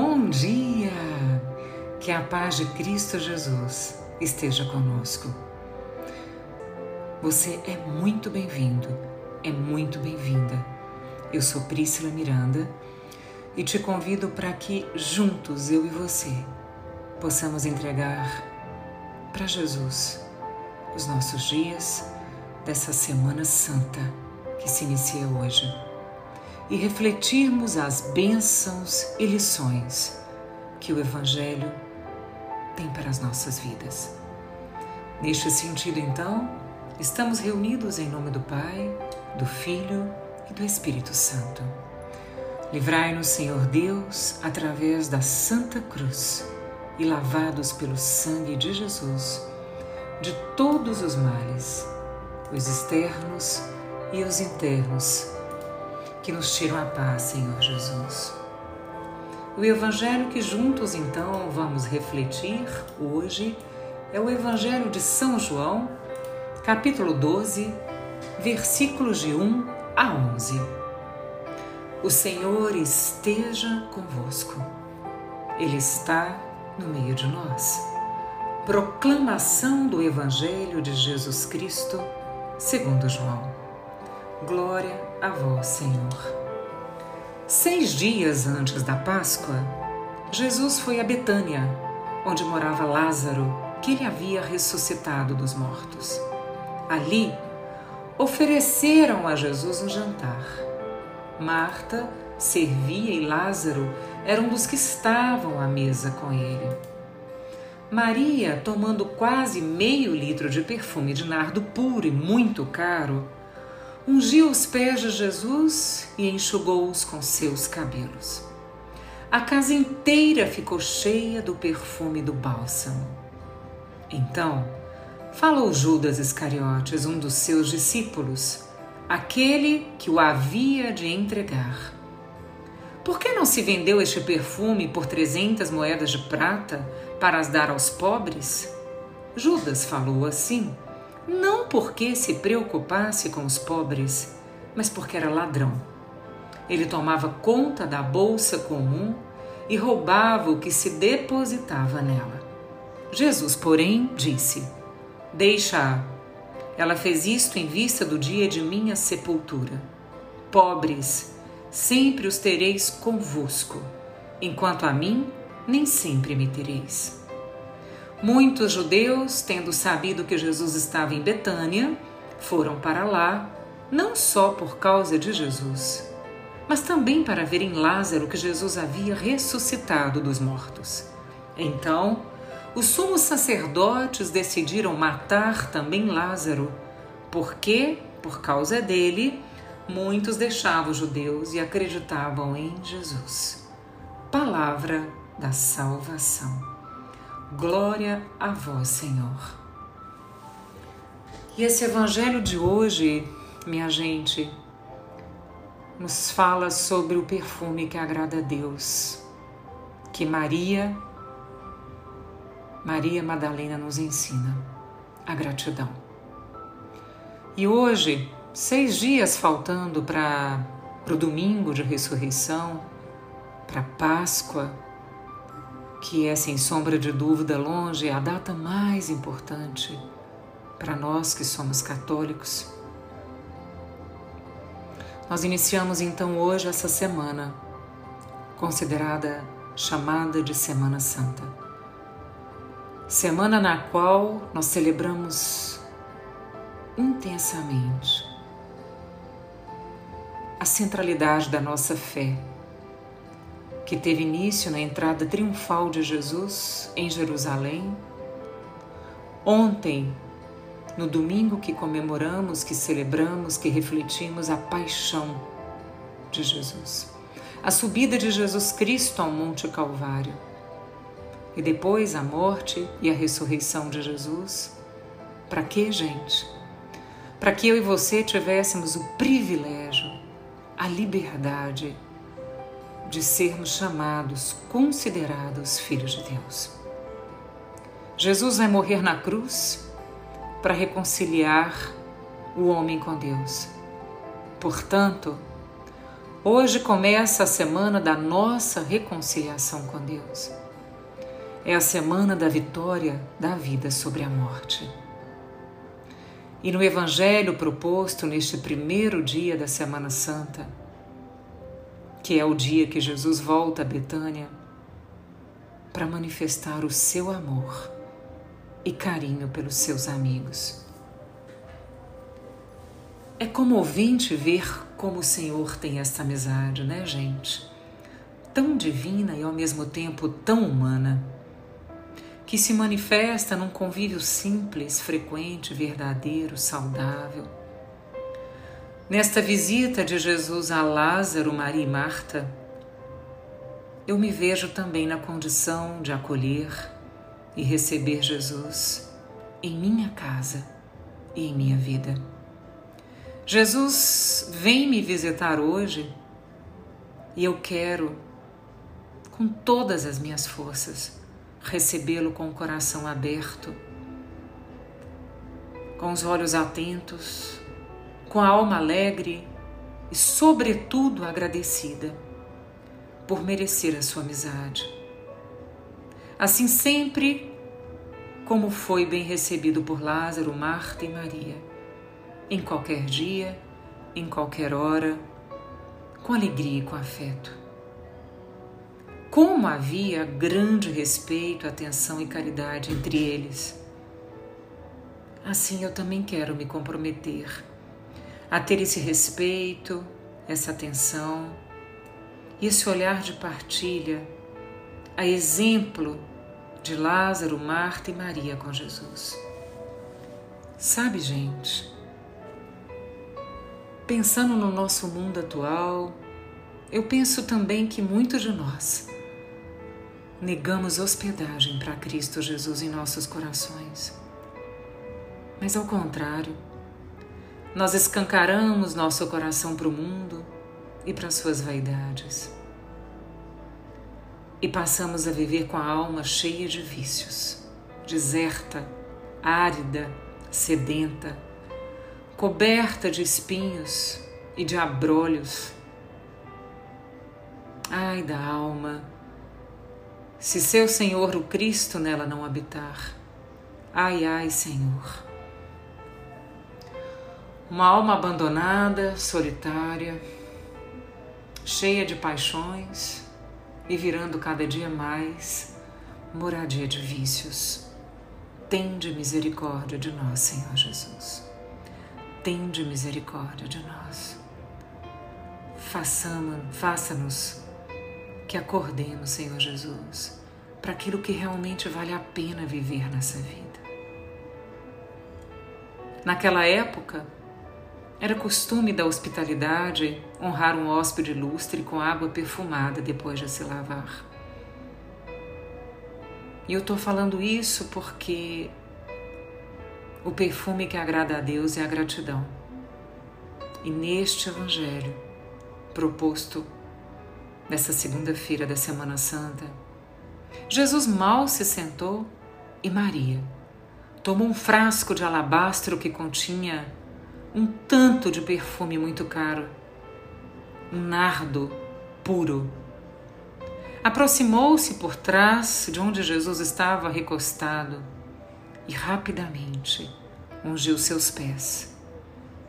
Bom dia! Que a paz de Cristo Jesus esteja conosco. Você é muito bem-vindo, é muito bem-vinda. Eu sou Prícila Miranda e te convido para que juntos, eu e você, possamos entregar para Jesus os nossos dias dessa Semana Santa que se inicia hoje e refletirmos as bênçãos e lições que o Evangelho tem para as nossas vidas. Neste sentido, então, estamos reunidos em nome do Pai, do Filho e do Espírito Santo. Livrai-nos, Senhor Deus, através da Santa Cruz e lavados pelo sangue de Jesus, de todos os males, os externos e os internos que nos tiram a paz, Senhor Jesus. O Evangelho que juntos então vamos refletir hoje é o Evangelho de São João, capítulo 12, versículos de 1 a 11. O Senhor esteja convosco, Ele está no meio de nós. Proclamação do Evangelho de Jesus Cristo, segundo João. Glória a vós, Senhor. Seis dias antes da Páscoa, Jesus foi a Betânia, onde morava Lázaro, que ele havia ressuscitado dos mortos. Ali, ofereceram a Jesus um jantar. Marta servia e Lázaro era um dos que estavam à mesa com ele. Maria, tomando quase meio litro de perfume de nardo puro e muito caro, ungiu os pés de Jesus e enxugou-os com seus cabelos. A casa inteira ficou cheia do perfume do bálsamo. Então, falou Judas Iscariotes, um dos seus discípulos, aquele que o havia de entregar. Por que não se vendeu este perfume por trezentas moedas de prata para as dar aos pobres? Judas falou assim não porque se preocupasse com os pobres, mas porque era ladrão. Ele tomava conta da bolsa comum e roubava o que se depositava nela. Jesus, porém, disse: Deixa-a. Ela fez isto em vista do dia de minha sepultura. Pobres, sempre os tereis convosco, enquanto a mim, nem sempre me tereis. Muitos judeus, tendo sabido que Jesus estava em Betânia, foram para lá, não só por causa de Jesus, mas também para verem Lázaro que Jesus havia ressuscitado dos mortos. Então, os sumos sacerdotes decidiram matar também Lázaro, porque, por causa dele, muitos deixavam os judeus e acreditavam em Jesus. Palavra da salvação. Glória a vós, Senhor. E esse evangelho de hoje, minha gente, nos fala sobre o perfume que agrada a Deus, que Maria, Maria Madalena nos ensina, a gratidão. E hoje, seis dias faltando para o domingo de ressurreição, para Páscoa, que é, sem sombra de dúvida, longe a data mais importante para nós que somos católicos. Nós iniciamos então hoje essa semana, considerada chamada de Semana Santa. Semana na qual nós celebramos intensamente a centralidade da nossa fé que teve início na entrada triunfal de Jesus em Jerusalém. Ontem, no domingo que comemoramos, que celebramos, que refletimos a paixão de Jesus, a subida de Jesus Cristo ao Monte Calvário e depois a morte e a ressurreição de Jesus. Para que, gente? Para que eu e você tivéssemos o privilégio, a liberdade de sermos chamados, considerados filhos de Deus. Jesus vai morrer na cruz para reconciliar o homem com Deus. Portanto, Hoje começa a semana da nossa reconciliação com Deus. É a semana da vitória da vida sobre a morte. E no Evangelho proposto neste primeiro dia da Semana Santa, que é o dia que Jesus volta a Betânia para manifestar o seu amor e carinho pelos seus amigos. É comovente ver como o Senhor tem esta amizade, né, gente? Tão divina e ao mesmo tempo tão humana, que se manifesta num convívio simples, frequente, verdadeiro, saudável. Nesta visita de Jesus a Lázaro, Maria e Marta, eu me vejo também na condição de acolher e receber Jesus em minha casa e em minha vida. Jesus vem me visitar hoje e eu quero, com todas as minhas forças, recebê-lo com o coração aberto, com os olhos atentos, com a alma alegre e, sobretudo, agradecida por merecer a sua amizade. Assim, sempre como foi bem recebido por Lázaro, Marta e Maria em qualquer dia, em qualquer hora, com alegria e com afeto. Como havia grande respeito, atenção e caridade entre eles. Assim eu também quero me comprometer a ter esse respeito, essa atenção esse olhar de partilha, a exemplo de Lázaro, Marta e Maria com Jesus. Sabe, gente, Pensando no nosso mundo atual, eu penso também que muitos de nós negamos hospedagem para Cristo Jesus em nossos corações. Mas ao contrário, nós escancaramos nosso coração para o mundo e para suas vaidades. E passamos a viver com a alma cheia de vícios, deserta, árida, sedenta, coberta de espinhos e de abrolhos. Ai da alma, se seu Senhor o Cristo nela não habitar. Ai, ai, Senhor. Uma alma abandonada, solitária, cheia de paixões e virando cada dia mais moradia de vícios. Tende misericórdia de nós, Senhor Jesus tende misericórdia de nós. Faça-nos que acordemos, Senhor Jesus, para aquilo que realmente vale a pena viver nessa vida. Naquela época, era costume da hospitalidade honrar um hóspede ilustre com água perfumada depois de se lavar. E eu estou falando isso porque o perfume que agrada a Deus é a gratidão. E neste Evangelho, proposto nessa segunda-feira da Semana Santa, Jesus mal se sentou e Maria tomou um frasco de alabastro que continha um tanto de perfume muito caro, um nardo puro. Aproximou-se por trás de onde Jesus estava recostado e rapidamente ungiu seus pés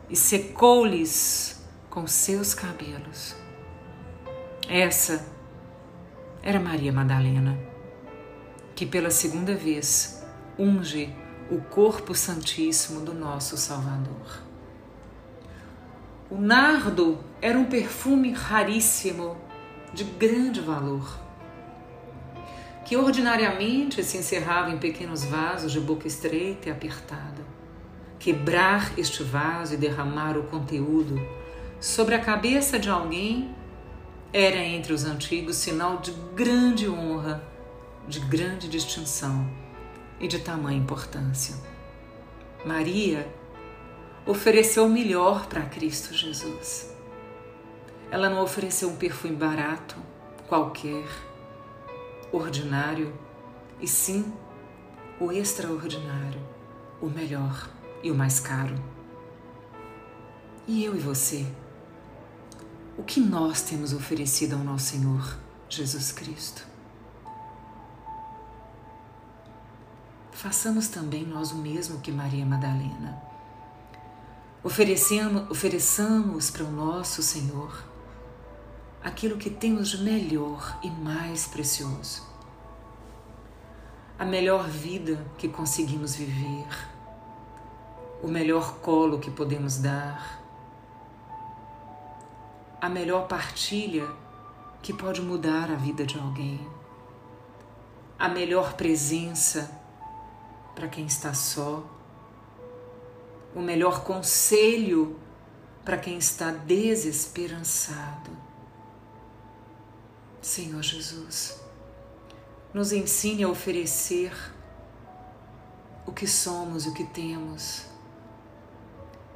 e secou-lhes com seus cabelos. Essa era Maria Madalena, que pela segunda vez unge o corpo santíssimo do nosso Salvador. O nardo era um perfume raríssimo, de grande valor que ordinariamente se encerrava em pequenos vasos de boca estreita e apertada. Quebrar este vaso e derramar o conteúdo sobre a cabeça de alguém era entre os antigos sinal de grande honra, de grande distinção e de tamanha importância. Maria ofereceu o melhor para Cristo Jesus. Ela não ofereceu um perfume barato, qualquer ordinário, e sim o extraordinário, o melhor e o mais caro. E eu e você? o que nós temos oferecido ao nosso Senhor Jesus Cristo. Façamos também nós o mesmo que Maria Madalena. Ofereçamos para o nosso Senhor aquilo que temos de melhor e mais precioso. A melhor vida que conseguimos viver, o melhor colo que podemos dar, a melhor partilha que pode mudar a vida de alguém, a melhor presença para quem está só, o melhor conselho para quem está desesperançado. Senhor Jesus, nos ensine a oferecer o que somos o que temos,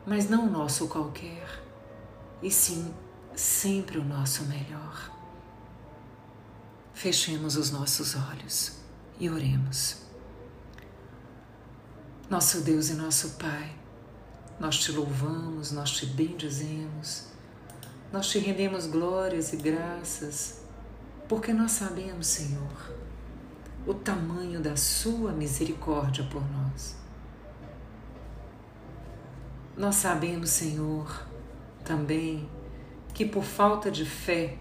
mas não o nosso qualquer, e sim sempre o nosso melhor. Fechemos os nossos olhos e oremos. Nosso Deus e nosso Pai, nós te louvamos, nós te bendizemos, nós te rendemos glórias e graças, porque nós sabemos, Senhor, o tamanho da Sua misericórdia por nós. Nós sabemos, Senhor, também que por falta de fé,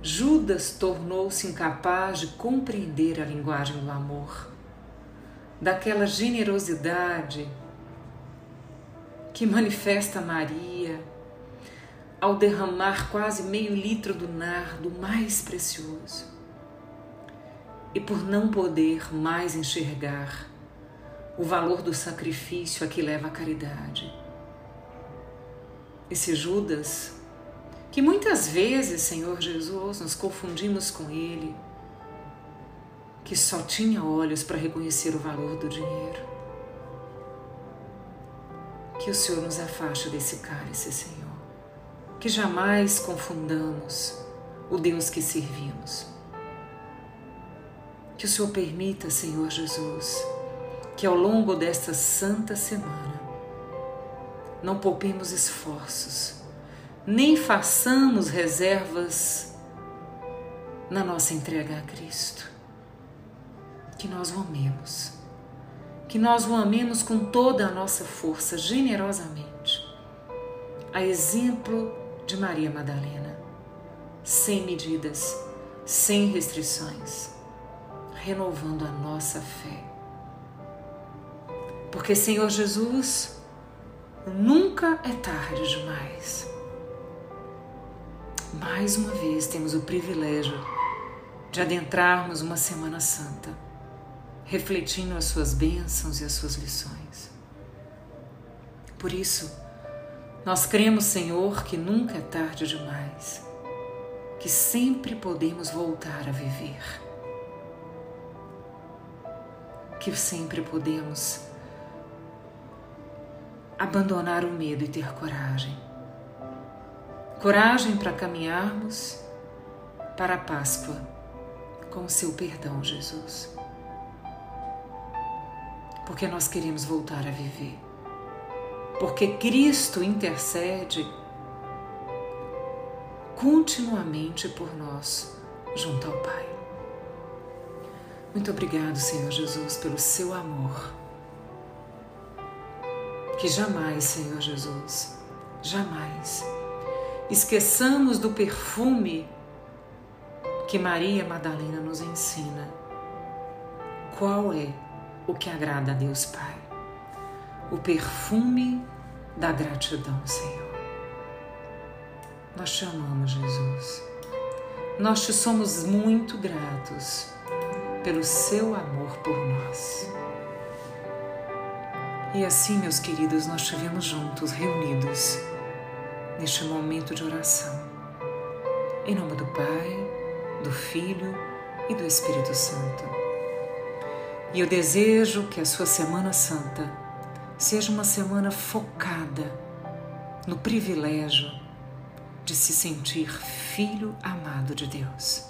Judas tornou-se incapaz de compreender a linguagem do amor, daquela generosidade que manifesta Maria ao derramar quase meio litro do nardo mais precioso. E por não poder mais enxergar o valor do sacrifício a que leva a caridade esse Judas, que muitas vezes, Senhor Jesus, nos confundimos com ele, que só tinha olhos para reconhecer o valor do dinheiro. Que o Senhor nos afaste desse cálice, Senhor. Que jamais confundamos o Deus que servimos. Que o Senhor permita, Senhor Jesus, que ao longo desta santa semana não poupemos esforços, nem façamos reservas na nossa entrega a Cristo. Que nós amemos, que nós o amemos com toda a nossa força, generosamente, a exemplo de Maria Madalena, sem medidas, sem restrições, renovando a nossa fé. Porque, Senhor Jesus, Nunca é tarde demais. Mais uma vez temos o privilégio de adentrarmos uma Semana Santa, refletindo as suas bênçãos e as suas lições. Por isso, nós cremos, Senhor, que nunca é tarde demais, que sempre podemos voltar a viver, que sempre podemos abandonar o medo e ter coragem. Coragem para caminharmos para a Páscoa com o seu perdão, Jesus. Porque nós queremos voltar a viver. Porque Cristo intercede continuamente por nós junto ao Pai. Muito obrigado, Senhor Jesus, pelo seu amor que jamais, Senhor Jesus, jamais esqueçamos do perfume que Maria Madalena nos ensina. Qual é o que agrada a Deus Pai? O perfume da gratidão, Senhor. Nós te amamos, Jesus. Nós te somos muito gratos pelo seu amor por nós. E assim, meus queridos, nós estivemos juntos, reunidos, neste momento de oração. Em nome do Pai, do Filho e do Espírito Santo. E eu desejo que a sua Semana Santa seja uma semana focada no privilégio de se sentir filho amado de Deus.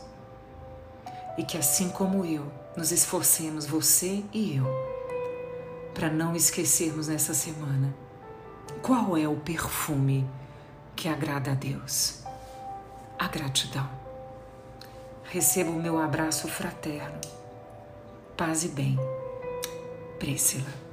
E que assim como eu, nos esforcemos, você e eu, para não esquecermos nessa semana qual é o perfume que agrada a Deus. A gratidão. Receba o meu abraço fraterno. Paz e bem. Priscila.